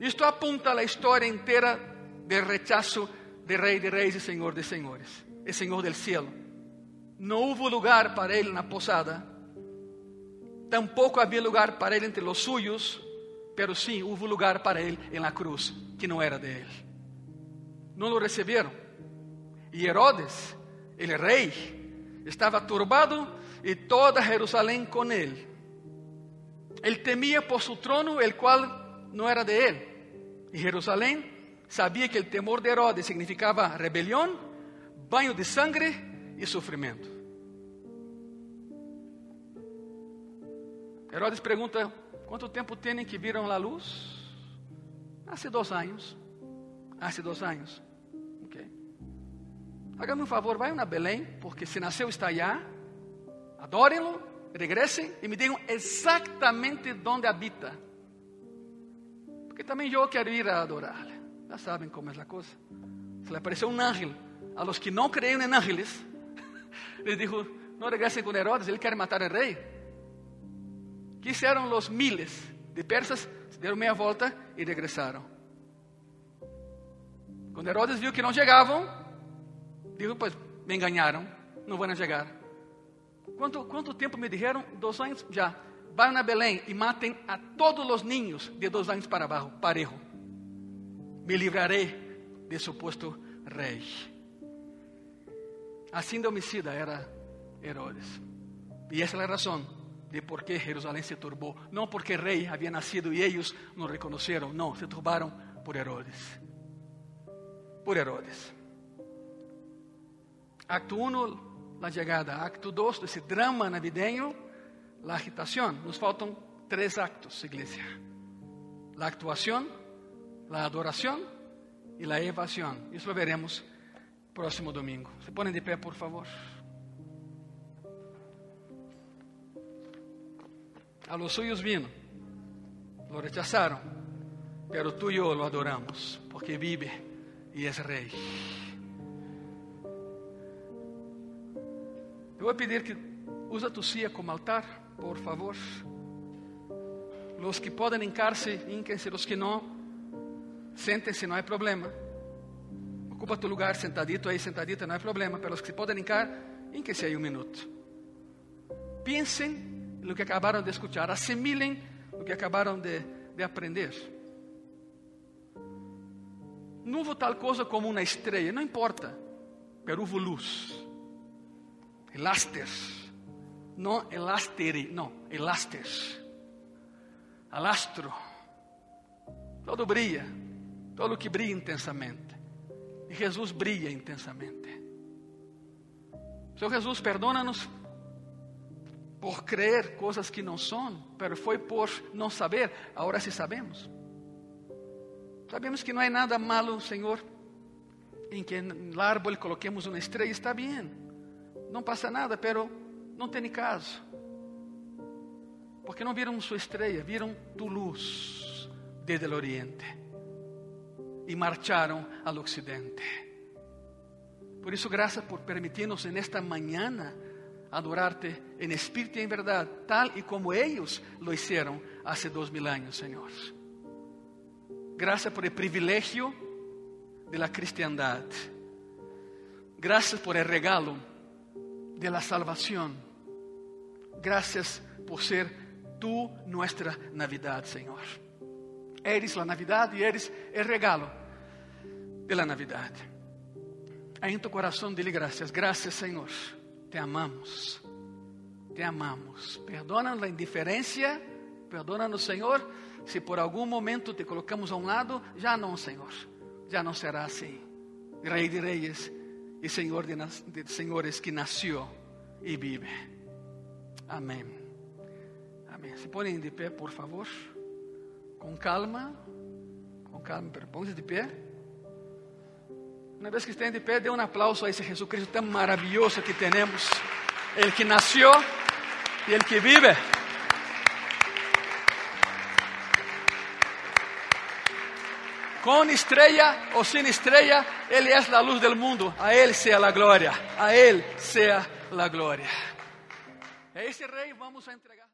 Esto apunta a la historia entera del rechazo de Rey de Reyes y Señor de Señores, el Señor del cielo. No hubo lugar para él en la posada, tampoco había lugar para él entre los suyos, pero sí hubo lugar para él en la cruz, que no era de él. No lo recibieron. Y Herodes, el rey, estaba turbado y toda Jerusalén con él. Él temía por su trono, el cual no era de él. Y Jerusalén sabía que el temor de Herodes significaba rebelión, baño de sangre y sufrimiento. Herodes pregunta, ¿cuánto tiempo tienen que vieron la luz? Hace dos años. Hace dos años. Okay. Hágame un favor, vayan a Belém, porque se nasceu está allá. Adórenlo, regresen y me digan exactamente dónde habita. Porque también yo quiero ir a adorarle. Ya saben cómo es la cosa. Se le apareció un ángel. A los que no creen en ángeles, les dijo, no regresen con Herodes, él quiere matar al rey. ¿Qué hicieron los miles de persas? Se dieron media vuelta y regresaron. Cuando Herodes vio que no llegaban, dijo, pues me engañaron, no van a llegar. ¿Cuánto, ¿Cuánto me dijeron? Dos años, ya. Vayan a Belén y maten a todos los niños de dos años para abajo, parejo. Me libraré de supuesto rey. Así de homicida era Herodes. Y esa es la razón de por qué Jerusalén se turbó. No porque el rey había nacido y ellos no reconocieron. No, se turbaron por Herodes. Por Herodes. Acto 1, la llegada. Acto 2, ese drama navideño, la agitación. Nos faltan tres actos, iglesia. La actuación, la adoración y la evasión. Eso lo veremos próximo domingo. Se ponen de pé, por favor. A los suyos vino, lo rechazaron, pero tú y yo lo adoramos, porque vive y es rey. Voy a pedir que usa tu silla como altar, por favor. Los que pueden hincarse, hínquense, los que no, séntense, no hay problema. Ocupa tu lugar sentadito aí, sentadita, não é problema. Pelos que se podem hincar, hinquem-se aí um minuto. Pensem no que acabaram de escuchar, assimilem o que acabaram de, de aprender. Não houve tal coisa como uma estrela, não importa, pero houve luz. Elaster, não elastere, não, elaster. Alastro. Todo brilha, todo que brilha intensamente. E Jesus brilha intensamente. Senhor Jesus, perdona-nos por creer coisas que não são, pero foi por não saber, agora sí sabemos. Sabemos que não é nada malo, Senhor, em que no árbol coloquemos uma estrela, está bem, não passa nada, pero não tem caso. Porque não viram sua estrela, viram tu luz desde o oriente e marcharam ao ocidente. Por isso, graças por permitirnos en esta mañana adorarte en espíritu y en verdad, tal y como ellos lo hicieron hace dos mil años, Señor. Gracias por el privilegio de la cristiandad. Gracias por el regalo de la salvación. Gracias por ser tú nuestra Navidad, Señor. Eres la Navidad y eres el regalo de la Navidad. Aí em tu coração, dile graças. Graças, Senhor. Te amamos. Te amamos. Perdona a indiferença. Perdona-nos, Senhor, se por algum momento te colocamos a um lado. Já não, Senhor. Já não será assim. Rei de reis e Senhor de, de senhores que nasceu e vive. Amém. Amém. Se põem de pé, por favor. Com calma. Com calma, põe-se de pé. Una vez que estén de pé, dê um aplauso a esse Jesucristo tão maravilhoso que temos. El que nasceu e el que vive. con estrella o sin estrella, Él es la luz del mundo. A Él sea la gloria, a Él sea la gloria. A ese rey vamos a entregar.